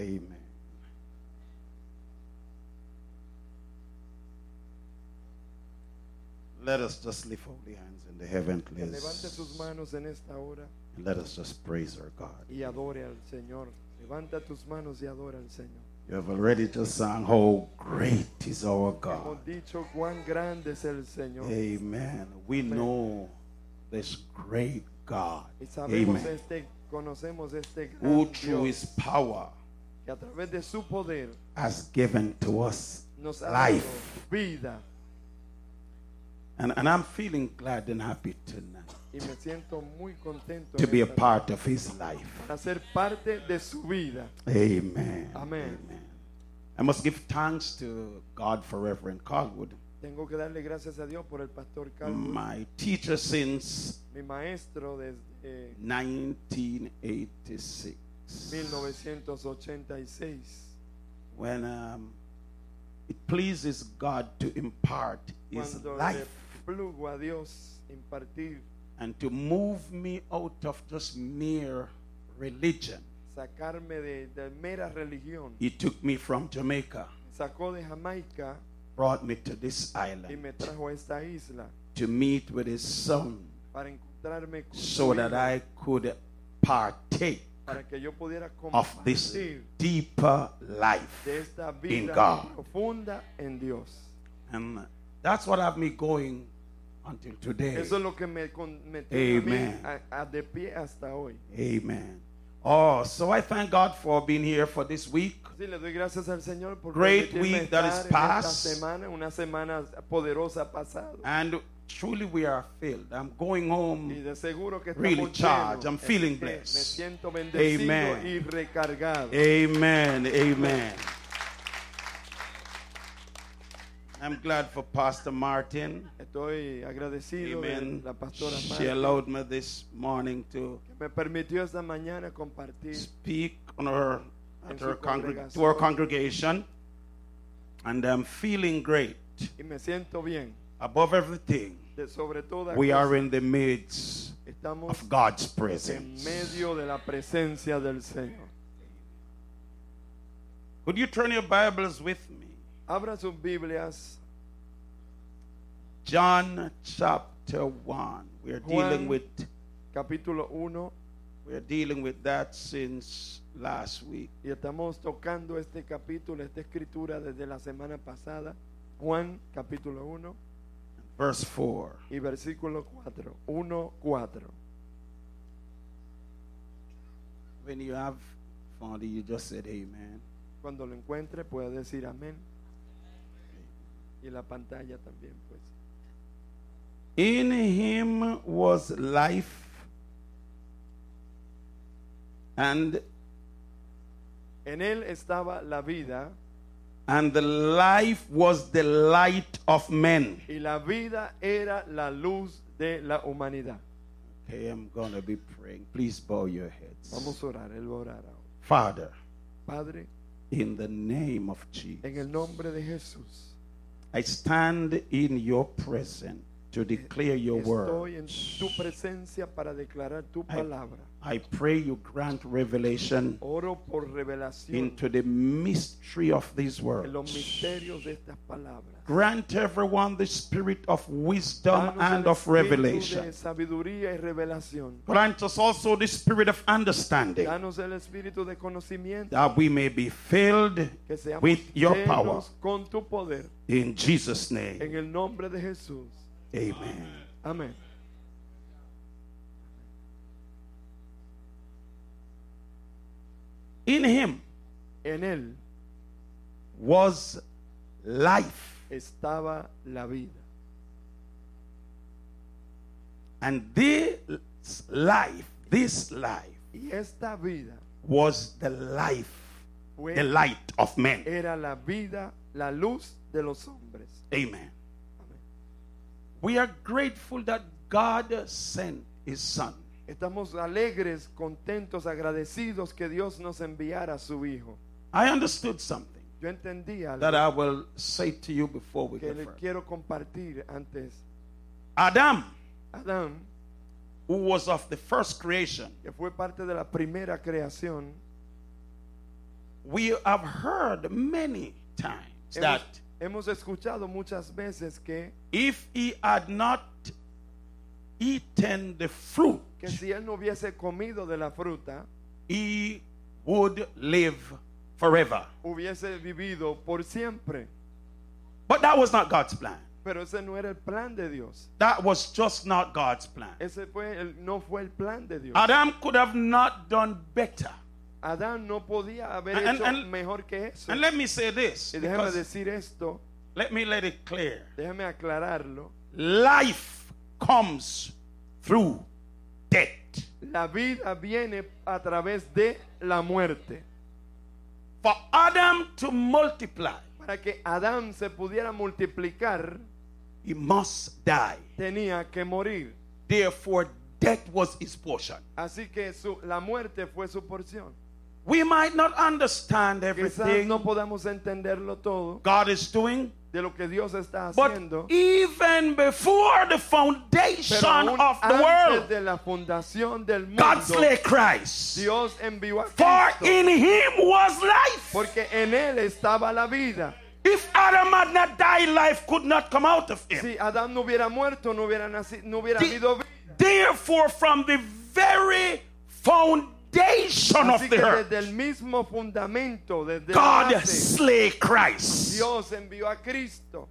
Amen. Let us just lift holy hands in the levante sus place manos en esta hora and let us just praise our God. y adore al Señor. Levanta tus manos y adora al Señor. You have already just sung, How great is our Hemos God. dicho cuán grande es el Señor. Amen. We know this great God. Y sabemos Amen. este, conocemos este Who through Dios his power que a través de su poder has given to us nos ha dado life. vida. And, and I'm feeling glad and happy tonight Y me siento muy contento to en be a esta part of his life. para ser parte de su vida. Amen. Amen. I must give thanks to God for Reverend Caldwood, Tengo que darle gracias a Dios por el pastor Carlos, my teacher since mi maestro desde 1986. 1986. When um, it pleases God to impart his Cuando life plugo a Dios impartir, and to move me out of just mere religion. sacarme de, de He took me from Jamaica, sacó de Jamaica brought me to this y island me trajo a esta isla to meet with his son para encontrarme con so that I could partake para que yo pudiera of this deeper life. in God. profunda en Dios. And that's what have me going until today. Eso es lo que me, me tiene a mí Amen. a- a de pie hasta hoy. Amen. Oh, so I thank God for being here for this week. Sí, le doy gracias al Señor por Great week that is estar en esta past. semana, una semana poderosa pasada. And truly we are filled. I'm going home. de que Really charged. I'm feeling Me blessed. Amen. y. Amen. Amen. I'm glad for Pastor Martin. Estoy agradecido Amen. la pastora She allowed me this morning to me permitió esta mañana compartir speak on her, at her congreg- to her congregation. And I'm feeling great. y me siento bien. Above everything, De sobre todo we are in the midst of God's en presence. medio de la presencia del Señor. Could you turn your Bibles with me? Abra sus Biblias, John chapter 1. We're dealing with capítulo 1, we're dealing with that since last week. y estamos tocando este capítulo, esta escritura desde la semana pasada. Juan capítulo 1 Verse 4. y versículo 4. 1, 4. When you have found it, you just said amen. Cuando lo encuentre puede decir amén. Y la pantalla también, pues. In him was life, and En él estaba la vida and the life was the light of men. y la vida era la luz de la humanidad. Okay, I'm gonna be praying. Please bow your heads. Vamos a orar, él va a orar ahora. Father, Padre, in the name of en el Jesus, nombre de Jesús, I stand in your presence to declare your word. estoy en tu presencia para declarar tu palabra. I pray you grant revelation into the mystery of these words. misterios de estas palabras. Grant everyone the spirit of wisdom and of revelation. Grant us also the spirit of understanding Danos el de that we may be filled with your power. con tu poder. In Jesus' name, En el de Jesús. amen. In him En él was life, estaba la vida. and this life, this life, Y esta vida was the life, fue, the light of men. era la vida, la luz de los hombres. Amen. Amén. We are grateful that God sent his son. Estamos alegres, contentos, agradecidos que Dios nos enviara a su Hijo. I understood something Yo entendí algo that I will say to you before we que le further. quiero compartir antes. Adam, Adán, who was of the first creation, que fue parte de la primera creación, we have heard many times Hemos, that hemos escuchado muchas veces que, if he had not eaten the fruit, que si él no hubiese comido de la fruta, he would live forever. hubiese vivido por siempre. But that was not God's plan. Pero ese no era el plan de Dios. That was just not God's plan. Ese fue el, no fue el plan de Dios. Adam could have not done better. Adán no podía haber And- hecho and- mejor que eso. And let me say this. Y because- decir esto, let me let it clear. déjame aclararlo. Life comes through death. La vida viene a través de la muerte. For Adam to multiply, Para que Adán se pudiera multiplicar, he must die. tenía que morir. Therefore, death was his portion. Así que su- la muerte fue su porción. We might not understand Quizás everything no podamos entenderlo todo God is doing, de lo que Dios está but even before the foundation of the world, de la fundación del God mundo, slay Christ. Dios envió a For Cristo. in him was life. Porque en él estaba la vida. If Adam had not died, life could not come out of him. Si Adán no hubiera muerto, no hubiera nacido, no hubiera habido vida. Therefore, from the very foundation of Así the que earth, desde el mismo fundamento, desde God la base, slay Christ. Dios envió a Cristo.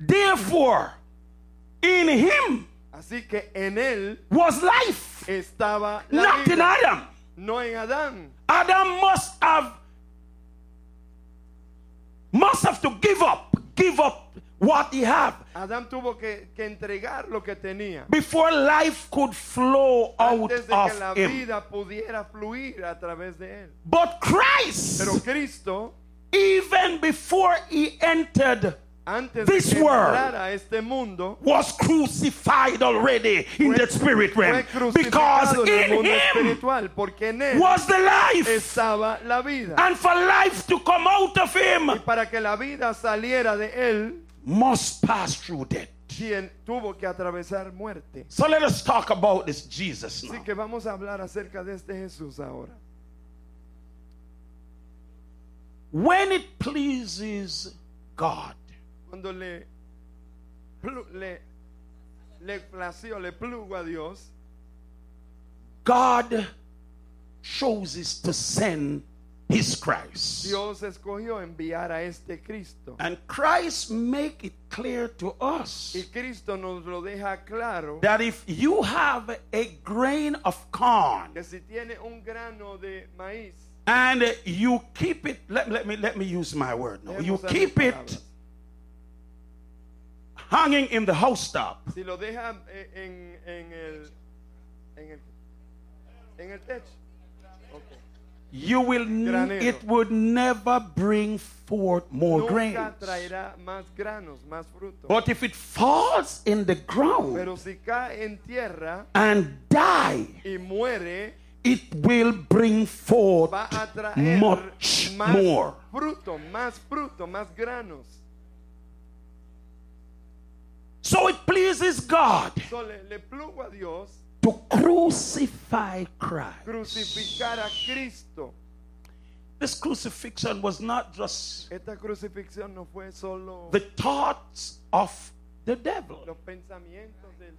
Therefore, in him Así que en él was life, estaba la not in vida, Adam. no en Adán. Adam must have must have to give up, give up what he had Adán tuvo que, que entregar lo que tenía before life could flow out antes de que la of him. vida pudiera fluir a través de él. But Christ, Pero Cristo, even before he entered, antes This world este mundo, was crucified already in fue- the spirit realm. Because in him en él was the life. la vida. And for life to come out of him Y para que la vida saliera de él, must pass through death. quien tuvo que atravesar muerte. So let us talk about this Jesus now. Así que vamos a hablar acerca de este Jesús ahora. When it pleases God Cuando le, le, le plació, le plugo a Dios, God chooses to send his Christ. Dios escogió enviar a este Cristo. And Christ make it clear to us Y Cristo nos lo deja claro that if you have a grain of corn que si tiene un grano de maíz, and you keep it let, let me let me use my word now. You keep it. Hanging in the house top. si lo deja eh, en, en el en el en el techo, ok. You will Granero. it would never bring forth more nunca grains. traerá más granos, más frutos. But if it falls in the ground Pero si cae en tierra and die, y muere, it will bring forth va a traer much más more. fruto, más fruto, más granos. So it pleases God So, le, le plugo a Dios to crucify Christ. crucificar a Cristo. This crucifixion was not just Esta crucifixión no fue solo the thoughts of the devil, los del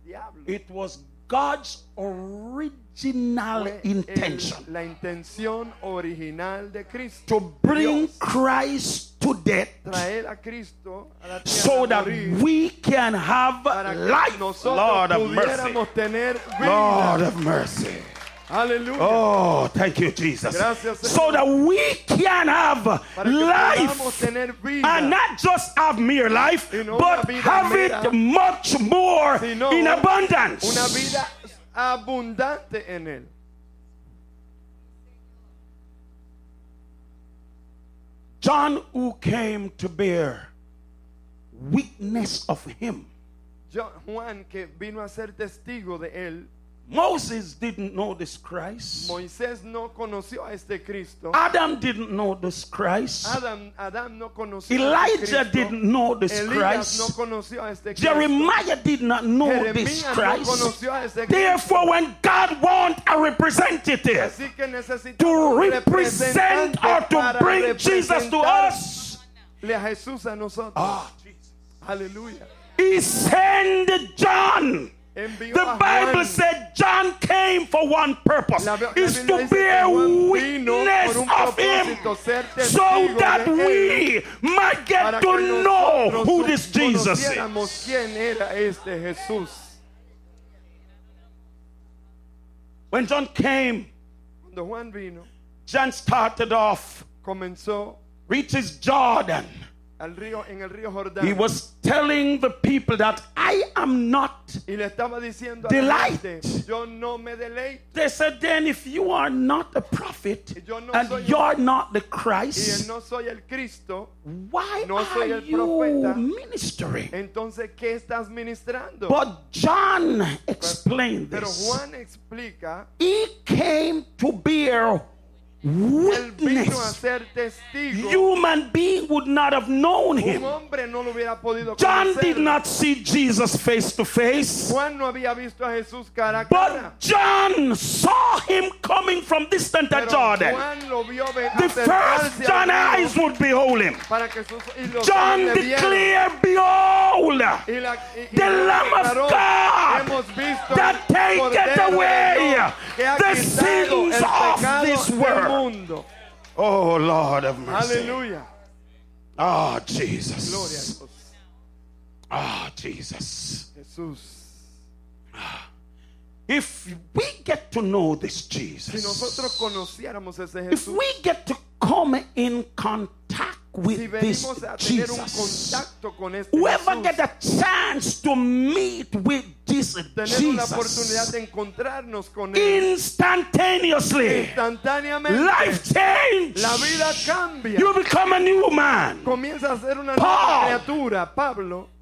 it was God's original intention la intención original de Cristo. to bring Dios, Christ to death traer a Cristo a la so that we can have life. Lord of mercy. Lord of mercy. Aleluya. Oh, thank you, Jesus. Gracias, So that we can have para que podamos life and not just have mere life, but have it much more in abundance. una vida abundante en él. John, who came to bear witness of him, Juan, que vino a ser testigo de él, Moses didn't know this Christ. Moisés no conoció a este Cristo. Adam didn't know this Christ. Adam, Adam no conoció a este Elijah didn't know this Elías no Christ. conoció a este Cristo. Jeremiah did not know this Jeremías no Christ. conoció a este Cristo. Therefore, when God wants a representative to represent or to bring Jesus to us, a Jesús a nosotros. ah, Aleluya. he sent John. The Bible said John came for one purpose. Is to bear witness of him so that we might get to know who this Jesus is. conociéramos quién era este Jesús. When John came, Cuando Juan vino, John started off, comenzó reaches Jordan. Río, en el río Jordán He was telling the people that I am not. y le estaba diciendo a Delight. gente, yo no me. They said, then if you are not a prophet no and you're not the Christ, no soy el Cristo, why no soy are el you profeta. ministering? entonces ¿qué estás ministrando? But John explained Pero this. Juan explica, He came to bear él vino a witness. Human being would not have known him. hombre no lo hubiera podido John did not see Jesus face to face. Juan no había visto a Jesús cara a cara. But John saw him coming from distant at Jordan. Juan lo vio The first John eyes would behold him. para que sus John declared, Behold, Y la- y- y the Lamb of God hemos visto that taketh away Dios que ha the sins of this world. Oh, Lord of mercy. Aleluya. Ah, a Jesus. Ah, Jesus. Jesús. If we get to know this Si Jesus, nosotros conociéramos ese if Jesús, we get to come in contact si with this venimos a tener un Jesus, contacto con este whoever Jesús, get a chance to meet with this tener una oportunidad Jesus de encontrarnos con él instantaneously, instantáneamente, life change. la vida cambia. You become a new man. Comienza a ser una Paul. nueva criatura. Pablo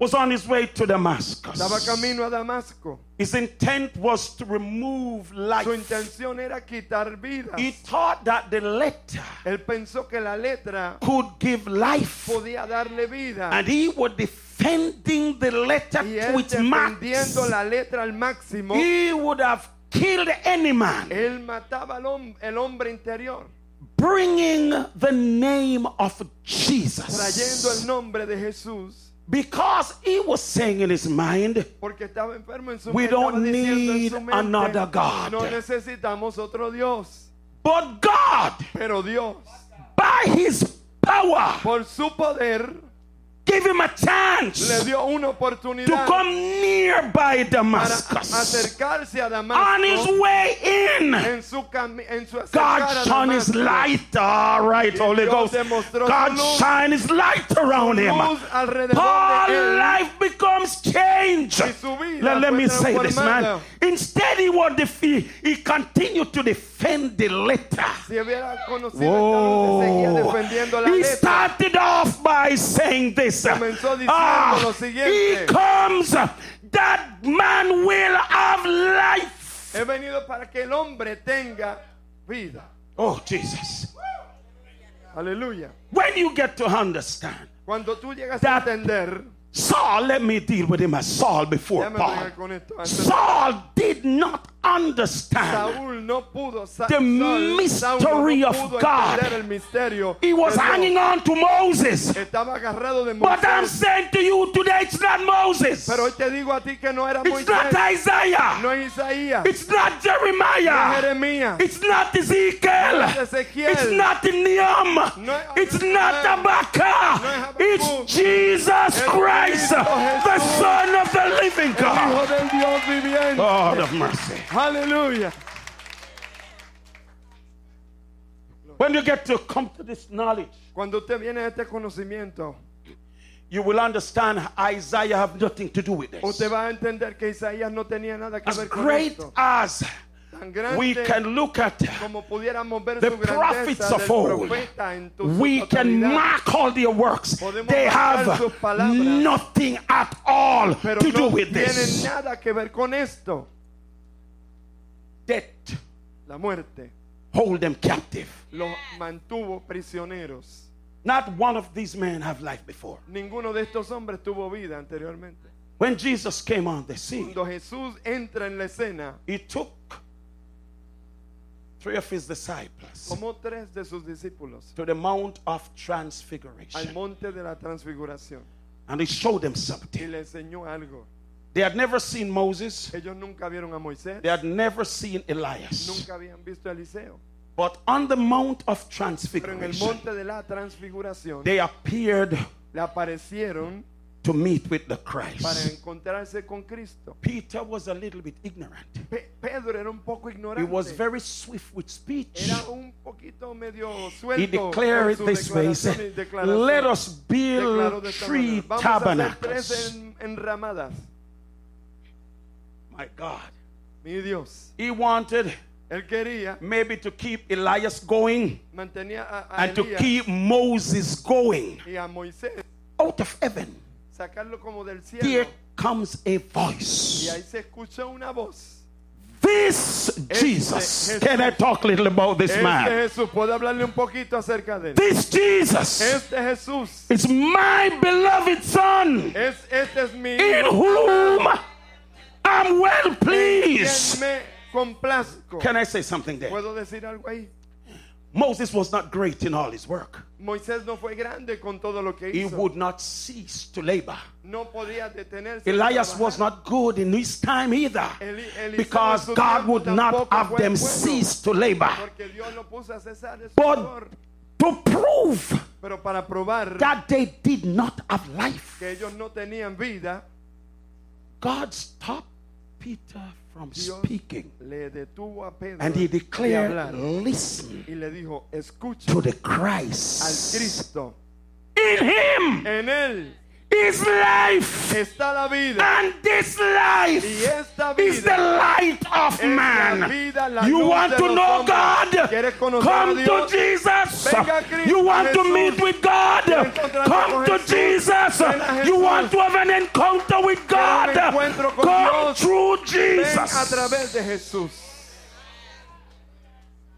Was on his way to estaba Damascus. camino a Damasco. His intent was to remove Su life. intención era quitar vidas. He thought that the letter Él pensó que la letra could give life. podía darle vida. And he was defending the letter Y to él its max. defendiendo la letra al máximo, He would have killed any man, él mataba al hom- el hombre interior, bringing the name of trayendo Jesus. el nombre de Jesús, Because he was saying in his mind, porque estaba enfermo en su We don't estaba diciendo en need mente, another God. No necesitamos otro Dios, but God, pero Dios, by his power, por su poder, gave him a le chance dio una to oportunidad come nearby para Damascus. acercarse a On his way in, En su, en su God shone his light. All right, Y Holy Ghost. God shine his light around him. luz alrededor Paul de él. life becomes changed. Y su vida Let, let me say this, man. Instead, he was defeat. He continued to defend the letter. Si hubiera conocido luz, seguía defendiendo la He letra. started off by saying this. Comenzó diciendo Ah, lo siguiente. he comes that man will have life. He venido para que el hombre tenga vida. Oh, Jesus. Aleluya. When you get to understand, Cuando tú llegas a That- entender, Saul, let me deal with him as Saul before Paul. bregar con esto. Antes de- Saul did not understand. No pudo The mystery no of God. entender el misterio. He was hanging on to Moses. But I'm saying to you today, it's not Moses. Pero hoy te digo a ti que no era It's not Isaiah. no es Isaías, It's not no Jeremiah. Jeremías, It's not Ezekiel. No es Ezequiel. It's not Nehemiah. No It's no not Habacuc. Jesus Christ, the Son of the living God. God of mercy. Aleluya. When you get to come to this knowledge, Cuando usted viene a este conocimiento, you will understand Isaiah have nothing to do with this. usted va a entender que Isaías no tenía nada que As ver con great esto. as Tan grande we can look at como pudiéramos ver the su prophets of old, we can mark all their works. They have nothing at all pero to do no with tienen this. nada que ver con esto. la muerte, hold them captive. los mantuvo prisioneros. Not one of these men have life before. Ninguno de estos hombres tuvo vida anteriormente. When Jesus came on the scene, Cuando Jesús entra en la escena, he took three of his disciples tomó tres de sus discípulos to the Mount of al Transfiguration monte de la transfiguración and he showed them y something. le enseñó algo. They had never seen Moses, Ellos nunca vieron a Moisés, they had never seen Elias. nunca habían visto a Eliseo. But on the Mount of Pero en el Transfiguration, monte de la transfiguración they appeared le aparecieron to meet with the para Christ. encontrarse con Cristo. Peter was a little bit ignorant. Pe- Pedro era un poco He was very swift with speech. Era un poquito medio He declared it this way. Said. Let us build three manera, Vamos a hacer tabernacles. en- enramadas. My God. Mi Dios. He wanted Él quería, maybe to keep Elias going a, a and to keep Moses going y a out of heaven. Sacarlo como del cielo. Here comes a Y voice. ahí se escuchó una voz. This Jesus. Jesús. Can I talk a little about this Este man? Jesús, ¿puedo hablarle un poquito acerca de él? This Jesus Este Jesús, is my beloved Son es, este es mi in whom I'm well quien pleased. me complazco. Can I say something there? ¿Puedo decir algo ahí? Moses was not great in all his work. Moisés no fue grande con todo lo que hizo. He would not cease to labor. No podía detenerse. Elias was not good in his time either. Eli- Eliseo Because God would not have them bueno, cease to labor. Porque Dios no puso a cesar de But to prove Pero para probar that they did not have life, que ellos no tenían vida, God stopped Peter from Dios speaking. le detuvo a Pedro And he declared, Listen y le dijo, escucha to the al Christ. Cristo. In him En él is life. está la vida. And this life Y esta is the vida light of man. vida, You want to know hombres. God? Come to Jesus. You want to meet with God? Come to? Jesus. You want to have an encounter with God? Come through Jesus.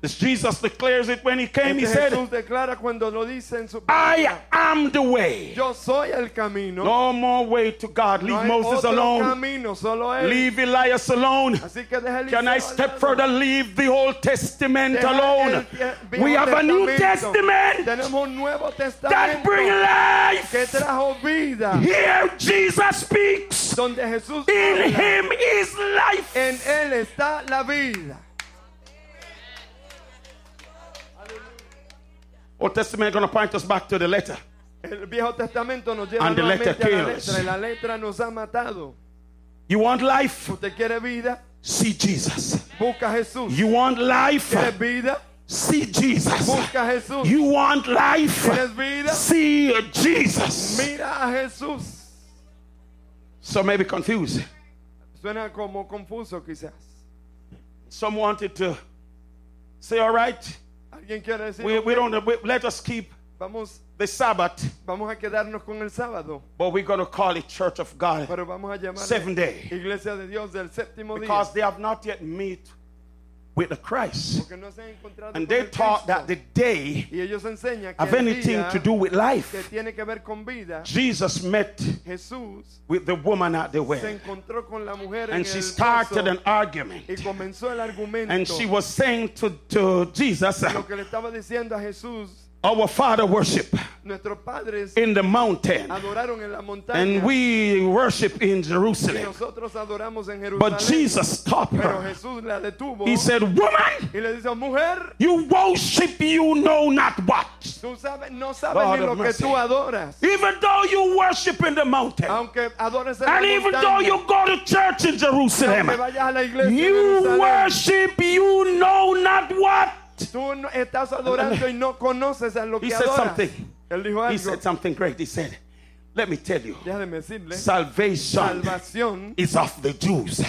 Jesús. Declares it when he came. He said, Jesús declara cuando lo dice en su I am the way. Yo soy el camino. No more way to God. Leave hay Moses alone. camino, solo él. Leave Elias alone. Así que Can I step further? Leave the Old Testament Deja alone. el vie- Viejo We have a New Testament Tenemos un Nuevo that Testamento bring life. que trajo vida. Here Jesus speaks. Donde Jesús In habla. him is life. En él está la vida. Old Testament is going to point us back to the letter. El Viejo Testamento nos lleva And the letter nuevamente a la kills. letra la letra nos ha matado. You want life? ¿Usted quiere vida? See Jesus. Busca Jesús. You want life? ¿Quieres vida? See Jesus. Busca Jesús. You want life? ¿Quieres vida? See Jesus. Mira a Jesús. Some may be confused. Suena como confuso quizás. Some wanted to say, all right, Alguien quiere decir, we, we don't, we, let us keep vamos, the Sabbath, vamos a quedarnos con el sábado, but we're going to call it Church of God pero vamos a llamar seven day Iglesia de Dios del séptimo día. because they have not yet met with the Christ. And they taught that the day y ellos enseñan que have anything to do with life. tiene que ver con vida, Jesus met with the woman at the well encontró con la mujer en and she started an argument. y el. And she was saying to, to Jesus, lo que le estaba diciendo a Jesús, Our Father worship in the mountain, adoraron en la montaña and we worship in Jerusalem. nosotros adoramos en Jerusalén. But Jesus stopped her. Jesús la detuvo He said, Woman, y le dice, mujer, you worship you know not what. tú sabes, no sabes Lord ni lo of mercy. Even though you worship in the mountain, Aunque adores en la and even though you go to church in Jerusalem, aunque vayas a la iglesia en you worship you know not what. Tú no- estás adorando y no conoces a lo He que said adoras. something. Él dijo He said something great. He said, Let me tell you, decirle, salvation salvación is of the Jews.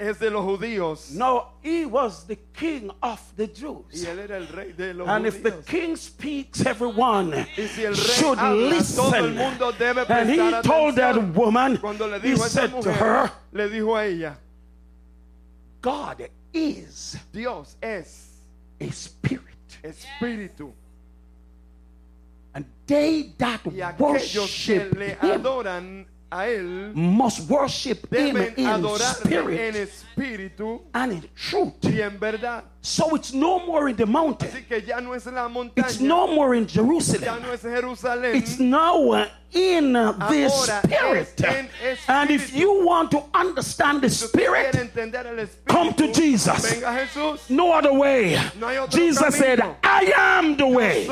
es de los judíos. No, he was the king of the Y Jews. él era el rey de los And if the king speaks, everyone Y si el rey should habla, todo el listen. mundo debe And he prestar told that woman, le he dijo a esa said to her, le dijo a ella, God is Dios es a spirit, espíritu. and they that Y aquellos que worship le him adoran a Él must worship him in adorarle en spirit espíritu and in truth. y en verdad. So it's no more in the mountain. Así que ya no es la It's no more in ya Jerusalem. no es Jerusalén. It's now uh, in uh, the spirit. And if you want to understand the Si usted quiere spirit, espíritu, come to Jesus. no other way. No Jesus said. I am the way.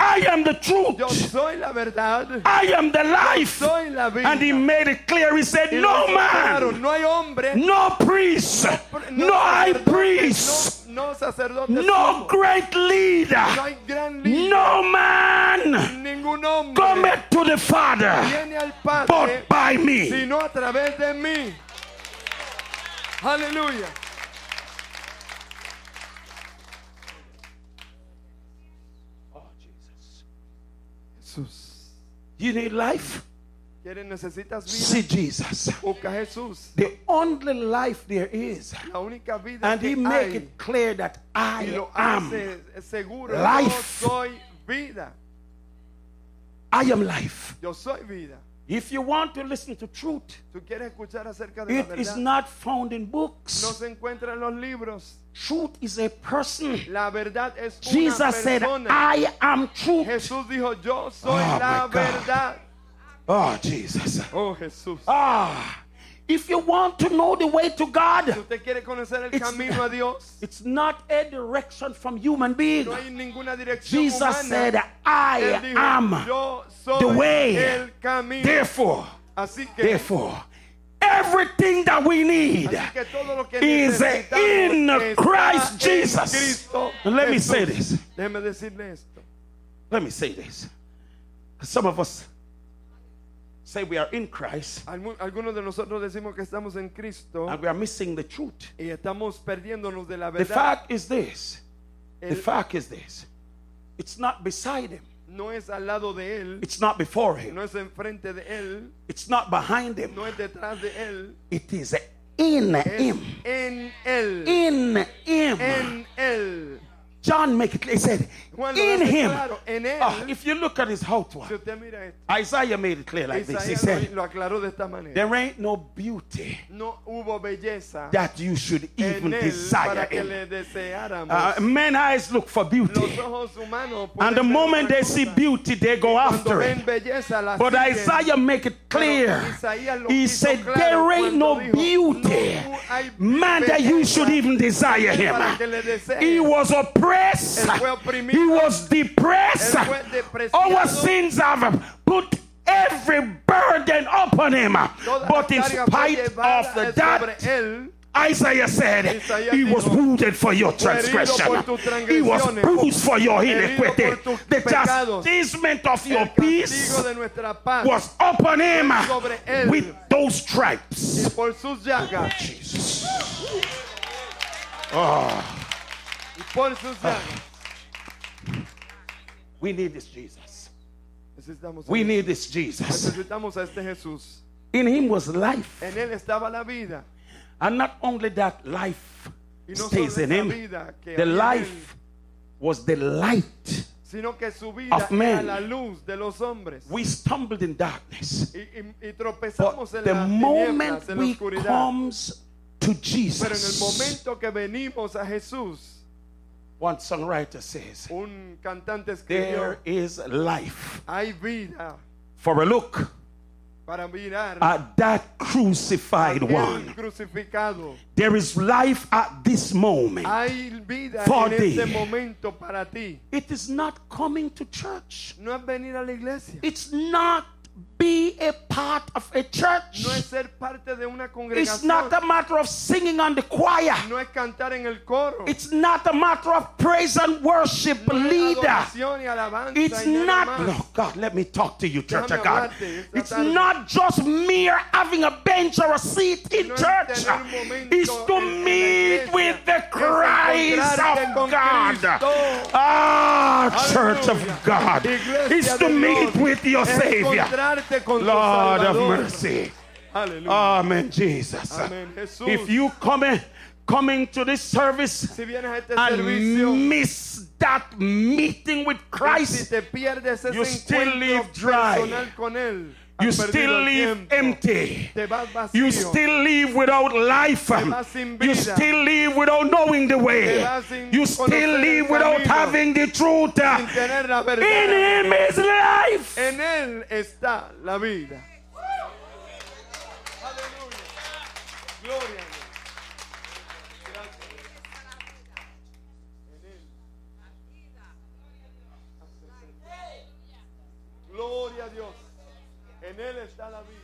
Soy el camino, I am the truth. yo soy la verdad, I am the life. soy la vida. And he made it clear. He said, No man, no hay hombre, no priest, no high sacerdote, priest, no, no sacerdote, no great no leader, hay gran líder, no man ningún hombre cometh to the Father viene al Padre but by me. sino a través de mí. Aleluya. Oh, Jesus. Jesús. You need life? ¿Quieres, necesitas vida? See Jesus. Jesús. The only life there is. La única vida And he que make hay. it clear that I lo am. hace seguro. life. Yo soy vida. I am life. Yo soy vida. If you want to listen to truth, ¿Tú quieres escuchar acerca de la it is verdad? not found in No books. se encuentra en los libros. Truth is a person. La verdad es una Jesus said, persona. I am truth. Jesús dijo, yo soy Oh, la my God. verdad. Oh, Jesus. Oh, Jesús. Ah, if you want to know the way to Si God, usted quiere conocer el It's- camino a Dios, it's not a direction from human being. no hay ninguna dirección Jesus humana. said, I dijo, am. yo soy the way. el camino. Therefore, Así que, therefore, everything that we need así que todo lo que is in Christ Jesus. And let me say this. Déjeme decirle esto. Let me say this. Some of us say we are in Christ Algu- Algunos de nosotros decimos que estamos en Cristo and we are missing the truth. y estamos perdiéndonos de la The verdad. fact is this. The El- fact is this. It's not beside him. no es al lado de él, It's not before him. no es enfrente de él, It's not behind him. no es detrás de él, It is in es him. en él, In him. en él. John make it. He said, in him. claro, en él. Oh, if you look at his outward, usted mira esto, Isaiah made it clear like this. He said, lo, lo aclaró de esta manera. There ain't no beauty that you should even desire him. Uh, men eyes look for beauty, and the moment they see beauty, they go after it. But. Isaiah make it clear. He said, There ain't no beauty, man, that you should even desire him. para que le desees". He was oppressed, He was depressed. Él fue despreciado. Our sins have put every burden upon him. But in spite of the, that. Isaiah said, He was wounded for your transgression, He was bruised for your iniquity. The chastisement of your peace castigo de nuestra was upon him with those stripes. llagas oh, Jesus. Oh, Ah. we need this Jesus. We need this Jesus. necesitamos a este Jesús In him was life. en él estaba la vida And not only that, life stays in him. The había en él, life was the light. sino que su vida of men. era la luz de los hombres We stumbled in darkness. y, y- y tropezamos But en the las moment en we comes to pero en el momento que venimos a Jesús one songwriter says, un cantante escribió there is life. hay vida For a look at that crucified one. There is life at this moment. hay vida For en thee. este momento para ti It is not coming to church. no es venir a la iglesia It's not be a part of a church. no es ser parte de una It's not a matter of singing on the choir. no es cantar en el coro It's not a matter of praise and worship no leader. y It's not, no, God, let me talk to you, Church of God. It's not just mere having a bench or a seat in No church. It's to meet with the Christ of God. Ah, Church of God. It's to meet with your Savior. Encontrarte con Lord of mercy. Aleluya. Amen, Jesus. Jesús. If you come in, coming to this service si a este and servicio, miss that meeting with si Christ, ese you still encuentro dry. Personal con Él, has you still el leave empty. Te vas vacío. You still live without life. You still live without knowing the way. Te vas sin You still el live without having the truth. sin tener la verdad. In Him is life. En Él está la vida. Aleluya. Gloria En Él está la vida.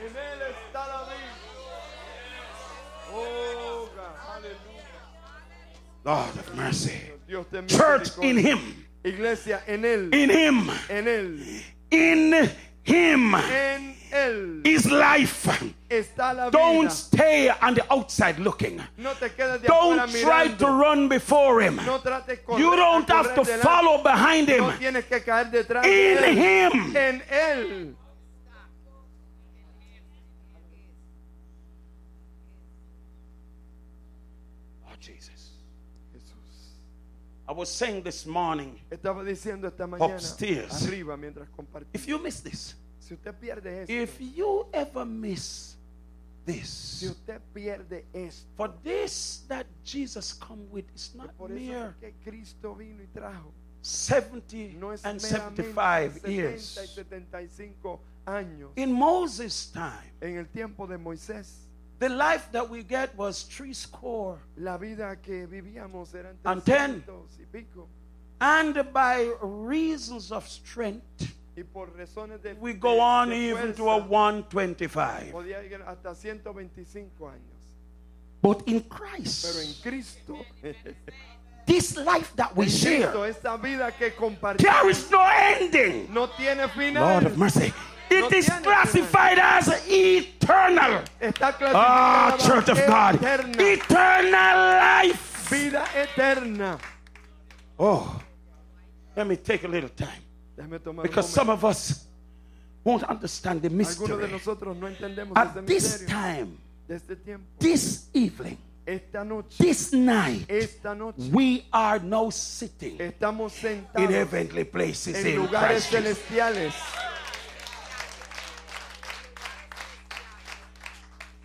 En Él está la vida. Oh, God. Aleluya. Lord of mercy. Dios te Church in Him. Iglesia en Él. In Him. En Él. In Him En is life. Don't stay on the outside looking. No te de Don't try to run before Him. No trates correr, You don't have to follow behind Him. tienes que caer detrás de In. Him. Oh, Jesus. Jesús. I was saying this morning esta Upstairs. arriba mientras if you miss this, Si usted pierde esto, if you ever miss si this, usted pierde esto, for this that Jesus come with is not por mere que Cristo vino y trajo. 70 No and 75 70 y years. 75 años. In Moses' time, En el tiempo de Moisés, the life that we get was three score. la vida que vivíamos eran And ten. y pico. And by reasons of strength, Y por razones de, we go on even to a 125. podía llegar hasta 125 años. But in Christ, this life that we share esta vida que There is no ending. no tiene final. Lord of mercy. It is classified as eternal. Ah, clasificada Church of God. Eternal life. Vida eterna. Oh, let me take a little time. Because some of us won't understand the mystery. no At this misterio time, this evening, noche, this night, noche, we are now sitting in heavenly places in lugares Christ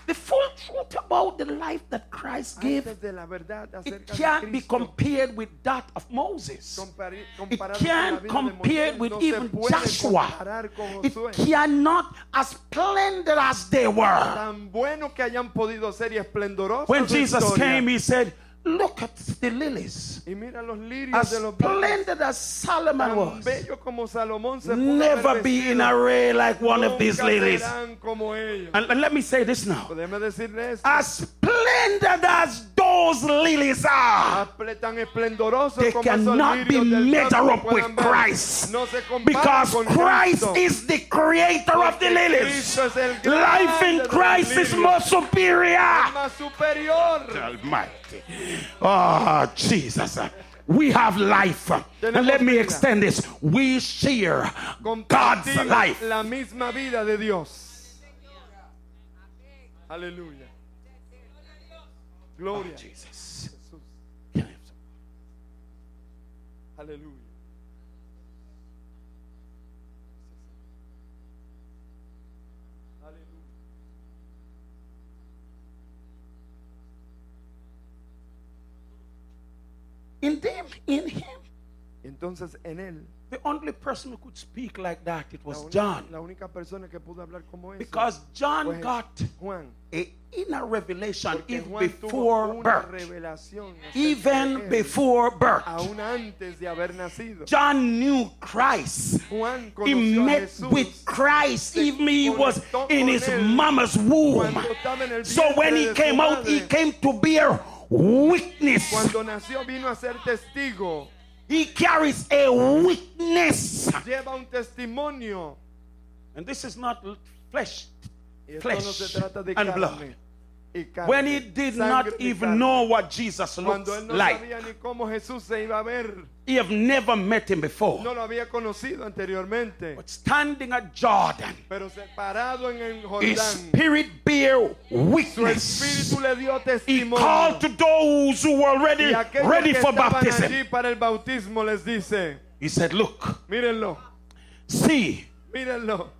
The full truth about the life that Christ gave, Antes de la verdad it can't be compared with that of Moses. It comparado con la can't compare with even Joshua. It cannot, as splendid as they were. Tan bueno que hayan podido ser y esplendorosos When Jesus came, he said, Look at the lilies. y mira los lirios As de los splendid as Solomon was. bello como Salomón se Never be in array like one of these lilies. como ellos. And, and let me say this now. As splendid as those lilies are, Aple- tan esplendorosos they cannot be measured up with Christ. no se comparan Because Christ is the creator of the lilies. Cristo es el Life in Christ is more superior. Almighty. Oh, Jesus. We have life. And let me extend this. We share God's life. la misma vida de Dios. Aleluya. Gloria. Oh, Jesus. Jesús. Can I have some? Aleluya. Aleluya. In them, in him, Entonces en él, the only person who could speak like that, it was John. la única persona que pudo hablar como eso Because John got Juan. a inner revelation even before birth. revelación acerca de Even before birth. aún antes de haber nacido. John knew Christ. Juan He met Jesús with Christ even he was in his mama's womb. cuando estaba en el So when he came out, he came to bear witness. Cuando nació vino a ser testigo. He carries a witness. Lleva un testimonio. And this is not flesh, no flesh se trata de and blood. Carne. y carne. when he did not even know what Jesus Cuando looks él no like. sabía ni cómo Jesús se iba a ver, He have never met him before. no lo había conocido anteriormente. But standing at Jordan, Pero separado en el his spirit bear witness. espíritu le dio He called to those who were ready, ready for baptism. allí para el bautismo les dice, He said, Look, mírenlo, see mírenlo,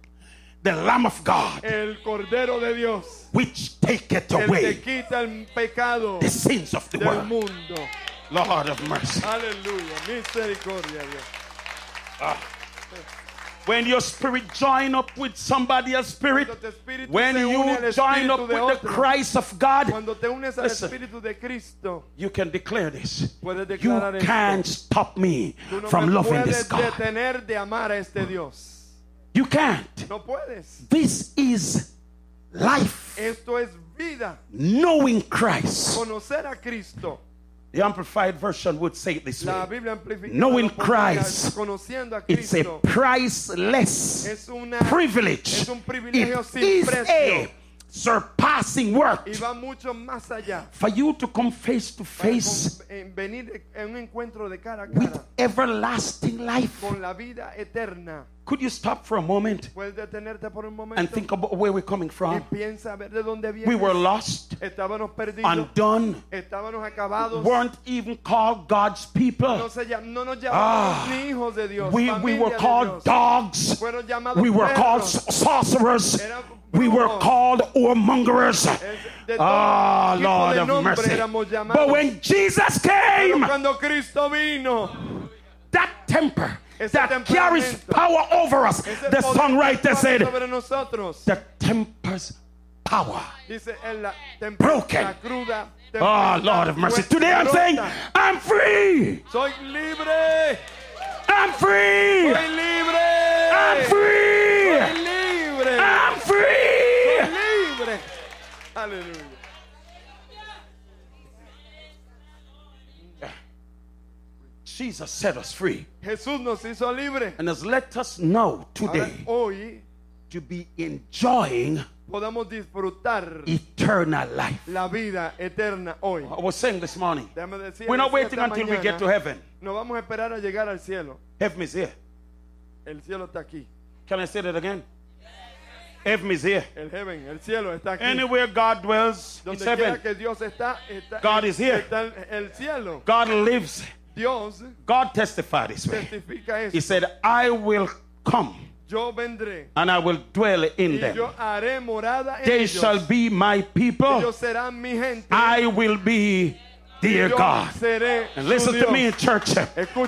the Lamb of God, el Cordero de Dios, which taketh away quita el pecado the sins of the world. mundo. Lord of mercy. Hallelujah. misericordia Dios. Ah. When your spirit join up with somebody else's spirit, Cuando tu espíritu when you join up with the Christ of God, te unes Listen. espíritu de Cristo, you can declare this. You can't stop me from loving this God. You can't. No puedes. This is life. Esto es vida. Knowing Christ. Conocer a Cristo. The Amplified Version would say it this La way Knowing Christ, conociendo a It's a priceless es una privilege. es un privilegio sin is precio. a surpassing work y va mucho más allá. for you to come face to face con- en venir en un encuentro de cara a with everlasting life. Con la vida eterna. Could you stop for a moment Puedes detenerte por un and think about where we're coming from? piensa a ver de dónde vienes. We were lost, undone, weren't even called God's people. se llam- no nos Ah, llamábamos ni hijos de Dios. We, we were called dogs. We were called sorcerers. We were called whoremongers. Es- de todo Ah, Lord of mercy. But when Jesus came, cuando Cristo vino, that temper that carries power over us, the songwriter said, the temper's power. dice en la Broken. Oh, Lord of mercy. Today I'm saying. I'm free. soy libre, I'm free. soy libre, I'm free. soy libre, I'm free. soy libre. Aleluya. Jesus set us free Jesús nos hizo libre. and has let us know Ahora, today hoy to be enjoying podamos disfrutar eternal life. la vida eterna hoy. I was saying this morning, we're not waiting until we get to heaven. No vamos a esperar a llegar al cielo. Heaven is here. El cielo está aquí. Can I say that again? Heaven is here. El heaven, el cielo está aquí. Anywhere God dwells, it's heaven. que Dios está, está God is here. está el cielo. God lives. God testified this way. He said, I will come Yo vendré and I will dwell in them. yo haré en They shall be my people. Ellos serán mi gente. I will be yo God. And listen to me in church.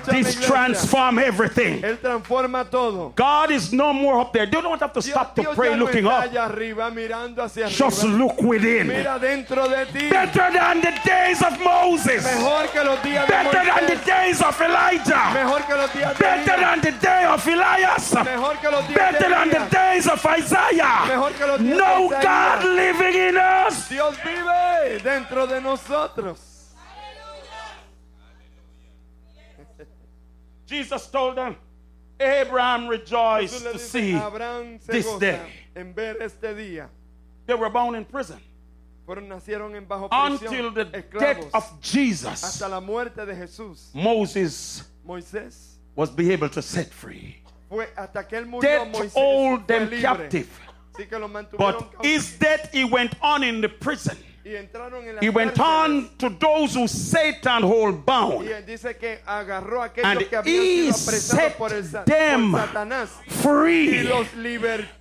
This transform everything. Él transforma todo. God is no more up there. You don't have to stop to pray looking up. allá arriba mirando hacia Just look within. Mira dentro de ti. Better than the days of Moses. Mejor que los días de Better than the days of Elijah. Mejor que los días de Better than the day of Elias. Mejor que los días Better than the days of Isaiah. Mejor que los días No. God living in us. Dios vive dentro de nosotros. Jesus told them, Abraham rejoiced to see this day. en ver este día. they were bound in prison Fueron nacieron en bajo until the death of Jesus. hasta la muerte de Jesús. Moses was be able to set free. fue hasta que él murió. Death hold them captive. Así que lo mantuvieron But his death, he went on in the prison. Y entraron en las He went on to those who Satan hold bound. Y él dice que agarró a And aquellos que habían he sido apresados por, el, sa- set them por Satanás y free.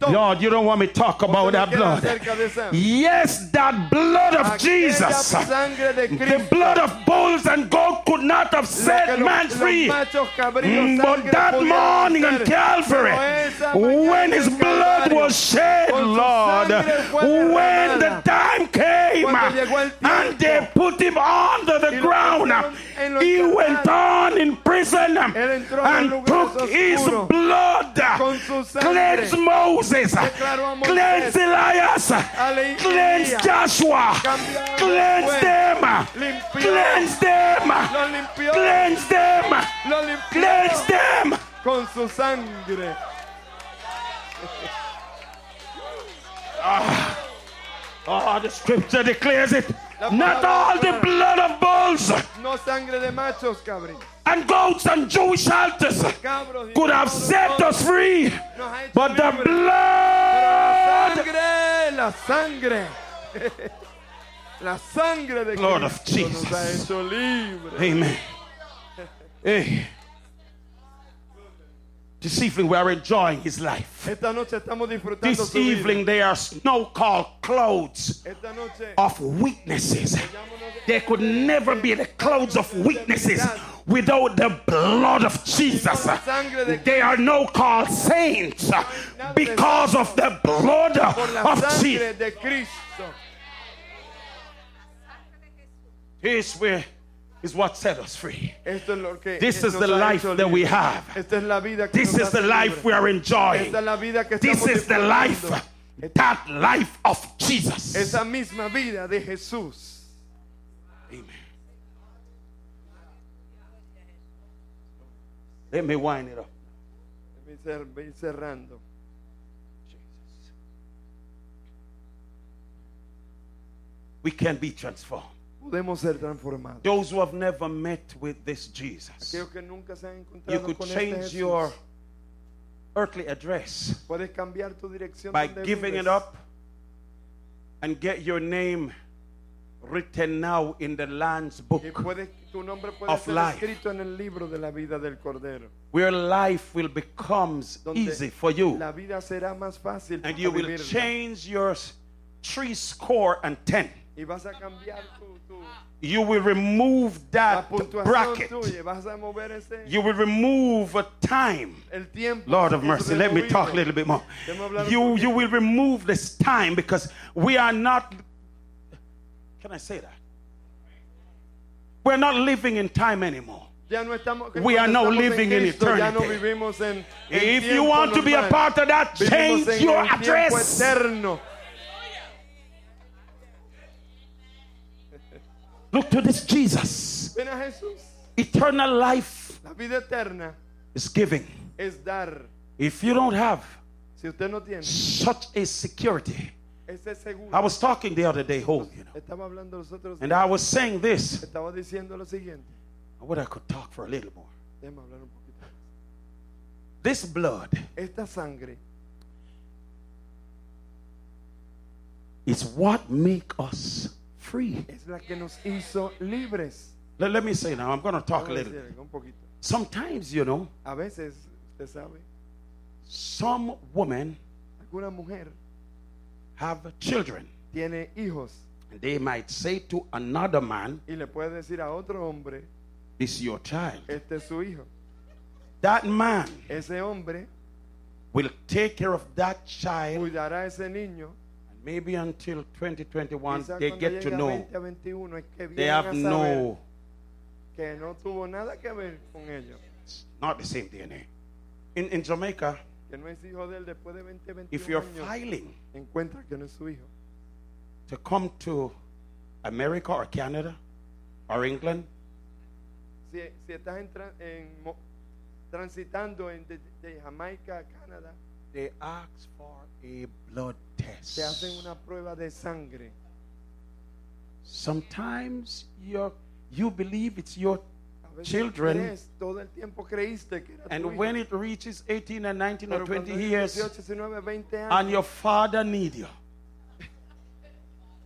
Lord, you don't want me to talk about that blood. quieren acerca de esa- Yes, that blood of Jesus. The blood of bulls and goats could not have set man free. Mm, But that morning on. Calvary, Pero esa mañana when his blood was shed, Lord, when the time came El and they put him under the ground, pusieron en los he went on in prison Él entró en and took his blood, con su sangre. cleansed Moses, Declaró a Moisés, cleansed Elias, cleansed Joshua, cambió cleansed them, limpió, cleansed them, cleansed them, cleansed them. con su sangre. Ah. Oh, the scripture declares it. Not all the blood of bulls No sangre de machos, cabrón. and goats and Jewish altars Cabros could have set us free, Nos ha hecho but the libres. blood, Sangre, la sangre. La sangre de Lord of Cristo nos ha Jesus. Amen. Hey. This evening we are enjoying his life. This su vida. evening they are snow-called noche of weaknesses. There could never be the clouds of weaknesses without the blood of Jesus. They are no called saints because of the blood of Jesus. This where is what set us free. Esto es lo que This is the life that we have. Esta es la vida que This is the life we are enjoying. Esta es la vida que This is the life, that life of Jesus. Esa misma vida de Jesús. Amen. Let me wind it up. Voy cer- cerrando. We can be transformed. Podemos ser transformados. Those who have never met with this Jesus, Aquellos que nunca se han you encontrado could con este change Jesús, your earthly address puedes cambiar tu dirección by donde giving vives it up and get your name written now in the Lamb's book puedes, tu nombre puede of ser life. escrito en el libro de la vida del Cordero. where life will become Donde easy for you La vida será más fácil and para you will vivirla. change your three score and ten. Y vas a cambiar tu, tu You will remove that bracket. tuya, vas a mover ese You will remove a time. el. Lord of mercy, let me talk a little bit more. Déjame hablar un You, you will remove this time because we are not, can I say that? We're not living in time anymore. Ya no estamos, que We are now living in Cristo, Ya no eternity. vivimos en, en If you want to be a part of that, change your address. Look to this Jesus. Ven a Jesús. Eternal life La vida eterna is giving. es dar. If you don't have Si usted no tiene such a security. I was talking the other day home, you know, Estaba hablando los otros and I was saying this. Estaba diciendo lo siguiente. I would I could talk for a little more. Déjame hablar un poquito. más. This blood Esta sangre is what make us free. es la que nos hizo libres. Let, let me say now, I'm going to talk a little. decir algo, un poquito. Sometimes, you know, A veces, usted sabe, some women alguna mujer have children. tiene hijos they might say to another man, y le puede decir a otro hombre, This is your child. este es su hijo. That man Ese hombre will take care of that child. cuidará ese niño. Maybe until 2021, Quizá they get to know 20 a 21 es que they have no, que no tuvo nada que ver con ellos. it's not the same DNA. In, in Jamaica, Que no es hijo de él después de 20, 21 if you're años. filing Encuentra que no es su hijo. to come to America or Canada or England, Si, si estás en en transitando en de, de Jamaica a Canadá, they ask for a blood test. te hacen una prueba de sangre. Sometimes you you believe it's your Children. crees, todo el tiempo creíste que era tu and when it reaches 18 and 19 or 20 years 18, 19, 20 and your father need you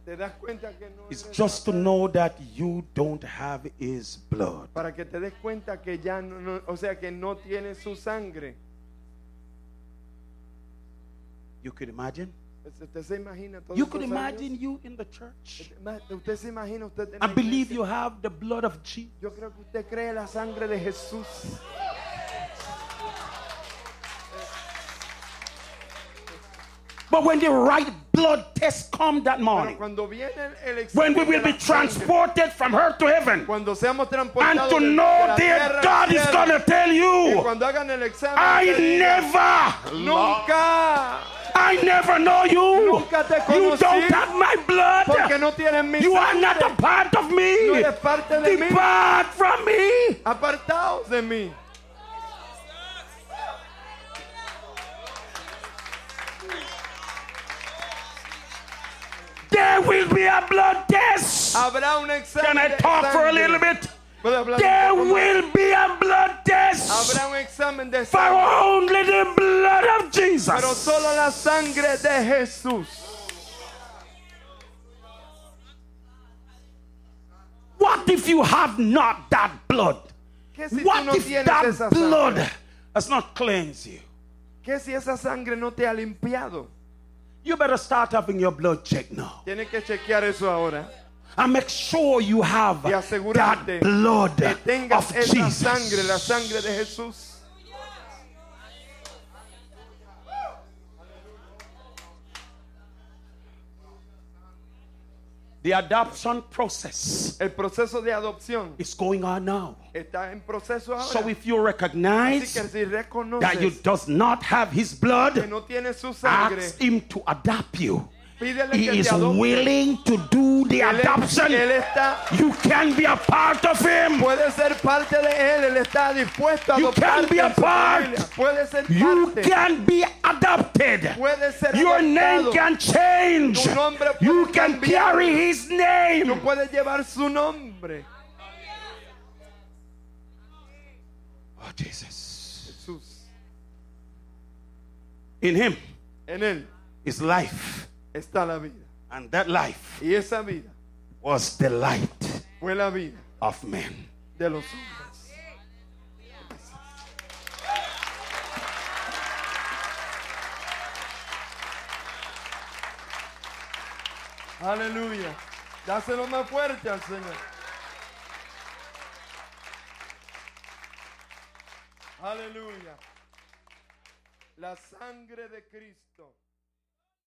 te das cuenta que no it's just to know that you don't have his blood para que te des cuenta que ya no- o sea que no tiene su sangre. You could imagine? Usted se imagina todos you could imagine you in the church? Usted se imagina usted en I believe you have the blood of Jesus Yo creo que usted cree la sangre de Jesús. but when the right blood test come that morning cuando viene el, el when we will be transported from earth to heaven and to know la dear tierra al God is gonna tell you cuando hagan el examen I never nunca I never know you. Nunca te You don't have my blood. porque no mi You are not a part of me. No eres parte de mí. Depart from me. apartados de mí. There will be a blood test. Habrá un examen Can I talk for a little bit? ¿Puedo hablar un There will be a blood test Habrá un examen de for sangre. only the blood of Pero Jesus. solo la sangre de Jesús. What if you have not that blood? ¿Qué si tú What no if tienes that esa blood has not cleansed you? ¿Qué si esa sangre no te ha limpiado? You better start having your blood checked now. Tienes que chequear eso ahora. And make sure you have that blood Que tengas of esa sangre, la Jesus. sangre de Jesús. The adoption process El proceso de adopción is going on now. está en proceso ahora. So if you recognize si that you does not have his que blood, no sangre, ask him to adopt you. He is willing to do the adoption. You can be a part of him. puede ser parte de él, él está dispuesto a You can be a part. Puede ser You can be adopted. puede ser Your name can change. Tu nombre puede You can carry his Tú name. puedes llevar su nombre. Oh, Jesus. Jesús. In him En él is life. Está la vida. And that life Y esa vida was the light fue la vida of men. de los hombres. Aleluya. Dáselo más fuerte al Señor. Aleluya. La sangre de Cristo